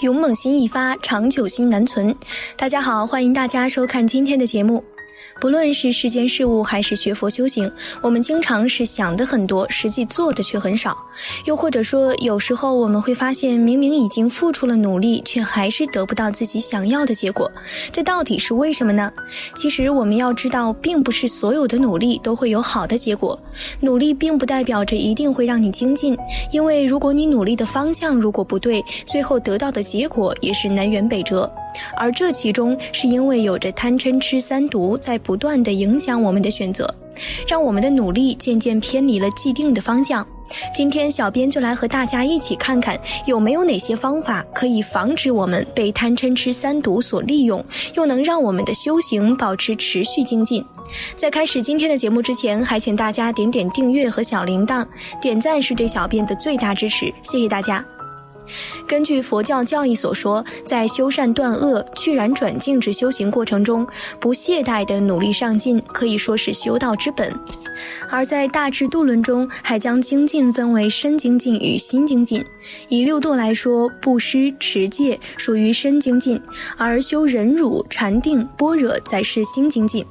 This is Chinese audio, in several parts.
勇猛心一发，长久心难存。大家好，欢迎大家收看今天的节目。不论是世间事物还是学佛修行，我们经常是想的很多，实际做的却很少。又或者说，有时候我们会发现，明明已经付出了努力，却还是得不到自己想要的结果。这到底是为什么呢？其实我们要知道，并不是所有的努力都会有好的结果。努力并不代表着一定会让你精进，因为如果你努力的方向如果不对，最后得到的结果也是南辕北辙。而这其中是因为有着贪嗔痴三毒在不断的影响我们的选择，让我们的努力渐渐偏离了既定的方向。今天小编就来和大家一起看看有没有哪些方法可以防止我们被贪嗔痴三毒所利用，又能让我们的修行保持持续精进。在开始今天的节目之前，还请大家点点订阅和小铃铛，点赞是对小编的最大支持，谢谢大家。根据佛教教义所说，在修善断恶、去染转净之修行过程中，不懈怠的努力上进，可以说是修道之本。而在《大智度论》中，还将精进分为身精进与心精进。以六度来说，布施、持戒属于身精进，而修忍辱、禅定、般若则是心精进。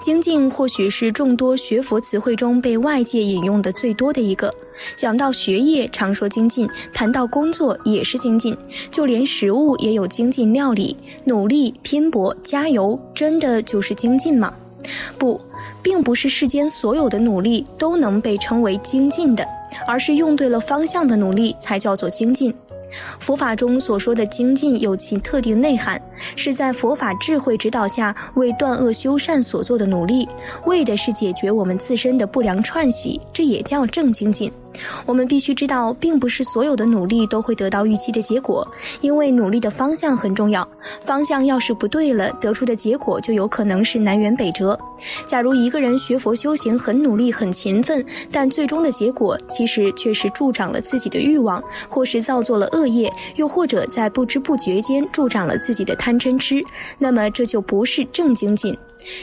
精进或许是众多学佛词汇中被外界引用的最多的一个。讲到学业，常说精进；谈到工作，也是精进。就连食物也有精进料理。努力拼搏，加油，真的就是精进吗？不，并不是世间所有的努力都能被称为精进的，而是用对了方向的努力才叫做精进。佛法中所说的精进有其特定内涵，是在佛法智慧指导下为断恶修善所做的努力，为的是解决我们自身的不良串习，这也叫正精进。我们必须知道，并不是所有的努力都会得到预期的结果，因为努力的方向很重要。方向要是不对了，得出的结果就有可能是南辕北辙。假如一个人学佛修行很努力、很勤奋，但最终的结果其实却是助长了自己的欲望，或是造作了恶业，又或者在不知不觉间助长了自己的贪嗔痴，那么这就不是正精进。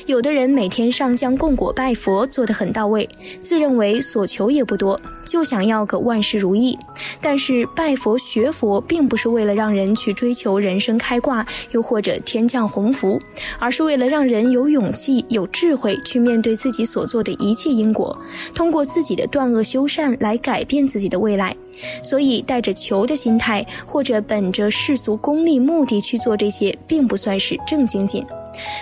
有的人每天上香供果拜佛做得很到位，自认为所求也不多，就想要个万事如意。但是拜佛学佛并不是为了让人去追求人生开挂，又或者天降鸿福，而是为了让人有勇气、有智慧去面对自己所做的一切因果，通过自己的断恶修善来改变自己的未来。所以带着求的心态，或者本着世俗功利目的去做这些，并不算是正精进。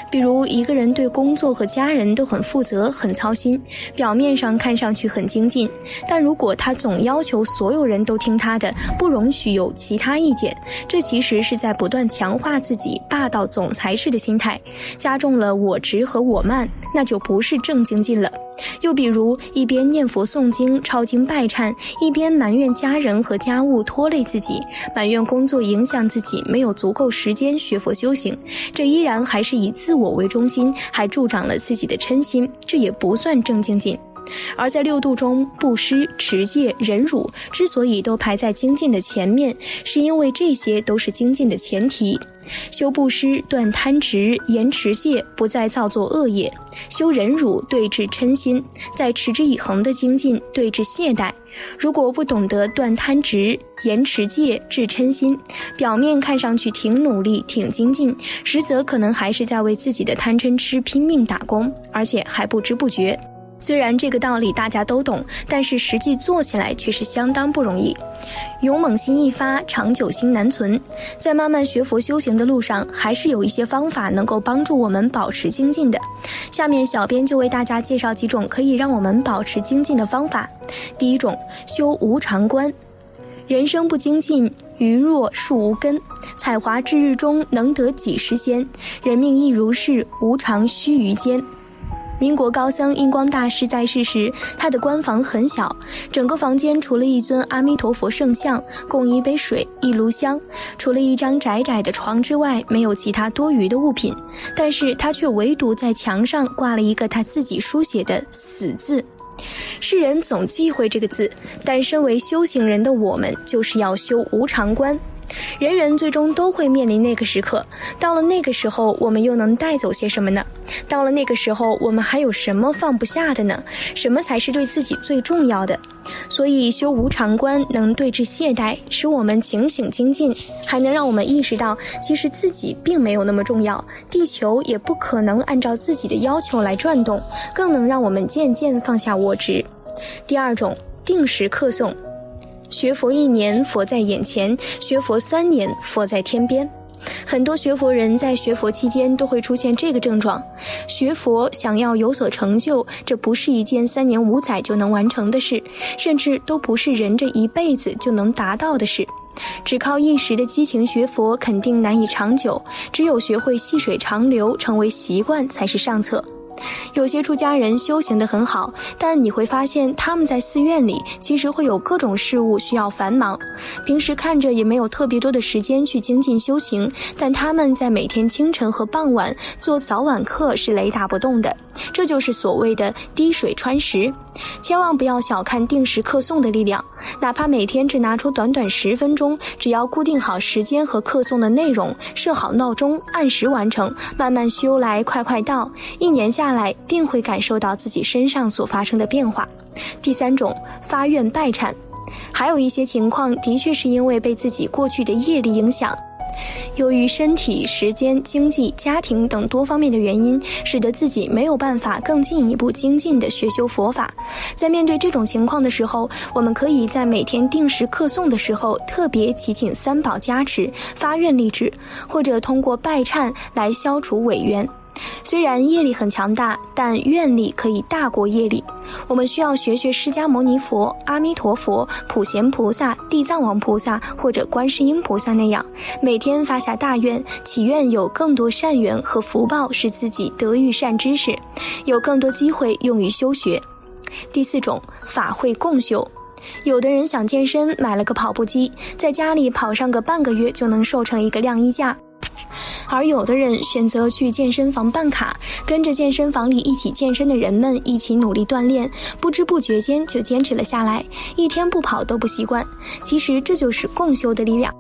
比如一个人对工作和家人都很负责、很操心，表面上看上去很精进，但如果他总要求所有人都听他的，不容许有其他意见，这其实是在不断强化自己霸道总裁式的心态，加重了我执和我慢，那就不是正精进了。又比如，一边念佛诵经、抄经拜忏，一边埋怨家人和家务拖累自己，埋怨工作影响自己，没有足够时间学佛修行，这依然还是以自我为中心，还助长了自己的嗔心，这也不算正精进。而在六度中，布施、持戒、忍辱之所以都排在精进的前面，是因为这些都是精进的前提。修布施，断贪执，严持戒，不再造作恶业；修忍辱，对治嗔心，在持之以恒的精进，对治懈怠。如果不懂得断贪执、严持戒、治嗔心，表面看上去挺努力、挺精进，实则可能还是在为自己的贪嗔痴拼命打工，而且还不知不觉。虽然这个道理大家都懂，但是实际做起来却是相当不容易。勇猛心一发，长久心难存。在慢慢学佛修行的路上，还是有一些方法能够帮助我们保持精进的。下面小编就为大家介绍几种可以让我们保持精进的方法。第一种，修无常观。人生不精进，鱼若树无根。彩华至日中，能得几时仙？人命亦如是，无常须臾间。民国高僧印光大师在世时，他的官房很小，整个房间除了一尊阿弥陀佛圣像，供一杯水、一炉香，除了一张窄窄的床之外，没有其他多余的物品。但是他却唯独在墙上挂了一个他自己书写的“死”字。世人总忌讳这个字，但身为修行人的我们，就是要修无常观。人人最终都会面临那个时刻，到了那个时候，我们又能带走些什么呢？到了那个时候，我们还有什么放不下的呢？什么才是对自己最重要的？所以修无常观能对治懈怠，使我们警醒精进，还能让我们意识到，其实自己并没有那么重要，地球也不可能按照自己的要求来转动，更能让我们渐渐放下我执。第二种，定时刻诵，学佛一年，佛在眼前；学佛三年，佛在天边。很多学佛人在学佛期间都会出现这个症状。学佛想要有所成就，这不是一件三年五载就能完成的事，甚至都不是人这一辈子就能达到的事。只靠一时的激情学佛，肯定难以长久。只有学会细水长流，成为习惯，才是上策。有些出家人修行的很好，但你会发现他们在寺院里其实会有各种事物需要繁忙，平时看着也没有特别多的时间去精进修行。但他们在每天清晨和傍晚做早晚课是雷打不动的，这就是所谓的滴水穿石。千万不要小看定时课诵的力量，哪怕每天只拿出短短十分钟，只要固定好时间和课诵的内容，设好闹钟，按时完成，慢慢修来，快快到，一年下来，定会感受到自己身上所发生的变化。第三种，发愿拜忏，还有一些情况的确是因为被自己过去的业力影响。由于身体、时间、经济、家庭等多方面的原因，使得自己没有办法更进一步精进的学修佛法。在面对这种情况的时候，我们可以在每天定时课诵的时候，特别祈请三宝加持，发愿立志，或者通过拜忏来消除违缘。虽然业力很强大，但愿力可以大过业力。我们需要学学释迦牟尼佛、阿弥陀佛、普贤菩萨、地藏王菩萨或者观世音菩萨那样，每天发下大愿，祈愿有更多善缘和福报，使自己得遇善知识，有更多机会用于修学。第四种法会共修，有的人想健身，买了个跑步机，在家里跑上个半个月就能瘦成一个晾衣架。而有的人选择去健身房办卡，跟着健身房里一起健身的人们一起努力锻炼，不知不觉间就坚持了下来，一天不跑都不习惯。其实这就是共修的力量。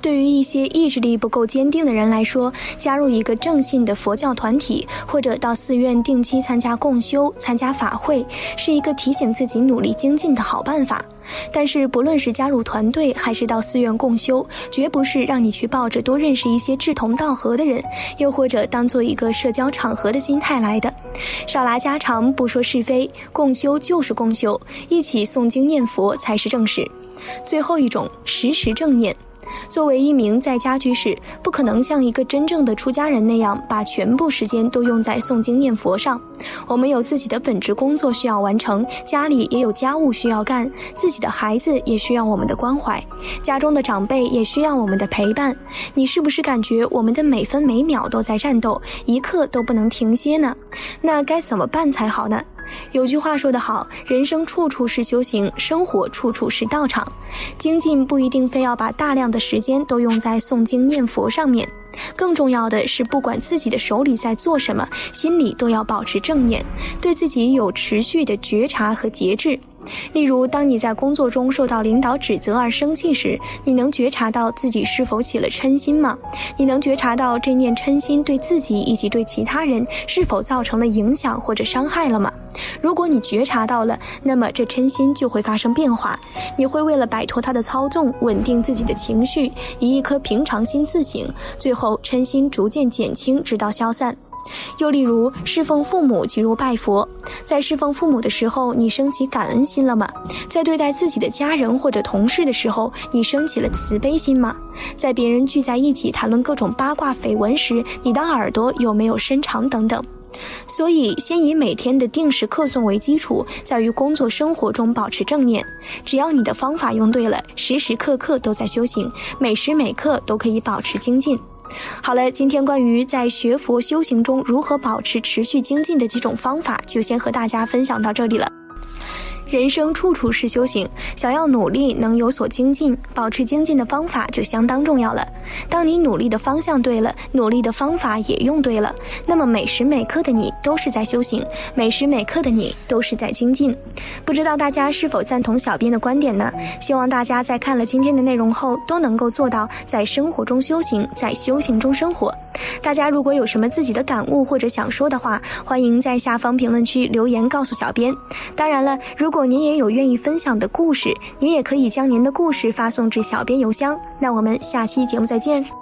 对于一些意志力不够坚定的人来说，加入一个正信的佛教团体，或者到寺院定期参加共修、参加法会，是一个提醒自己努力精进的好办法。但是，不论是加入团队，还是到寺院共修，绝不是让你去抱着多认识一些志同道合的人，又或者当做一个社交场合的心态来的。少拉家常，不说是非，共修就是共修，一起诵经念佛才是正事。最后一种，时时正念。作为一名在家居士，不可能像一个真正的出家人那样，把全部时间都用在诵经念佛上。我们有自己的本职工作需要完成，家里也有家务需要干，自己的孩子也需要我们的关怀，家中的长辈也需要我们的陪伴。你是不是感觉我们的每分每秒都在战斗，一刻都不能停歇呢？那该怎么办才好呢？有句话说得好，人生处处是修行，生活处处是道场。精进不一定非要把大量的时间都用在诵经念佛上面，更重要的是，不管自己的手里在做什么，心里都要保持正念，对自己有持续的觉察和节制。例如，当你在工作中受到领导指责而生气时，你能觉察到自己是否起了嗔心吗？你能觉察到这念嗔心对自己以及对其他人是否造成了影响或者伤害了吗？如果你觉察到了，那么这嗔心就会发生变化。你会为了摆脱它的操纵，稳定自己的情绪，以一颗平常心自省，最后后嗔心逐渐减轻，直到消散。又例如，侍奉父母即如拜佛，在侍奉父母的时候，你升起感恩心了吗？在对待自己的家人或者同事的时候，你升起了慈悲心吗？在别人聚在一起谈论各种八卦绯闻时，你的耳朵有没有伸长？等等。所以，先以每天的定时课诵为基础，在于工作生活中保持正念。只要你的方法用对了，时时刻刻都在修行，每时每刻都可以保持精进。好了，今天关于在学佛修行中如何保持持续精进的几种方法，就先和大家分享到这里了。人生处处是修行，想要努力能有所精进，保持精进的方法就相当重要了。当你努力的方向对了，努力的方法也用对了，那么每时每刻的你都是在修行，每时每刻的你都是在精进。不知道大家是否赞同小编的观点呢？希望大家在看了今天的内容后，都能够做到在生活中修行，在修行中生活。大家如果有什么自己的感悟或者想说的话，欢迎在下方评论区留言告诉小编。当然了，如果您也有愿意分享的故事，您也可以将您的故事发送至小编邮箱。那我们下期节目再见。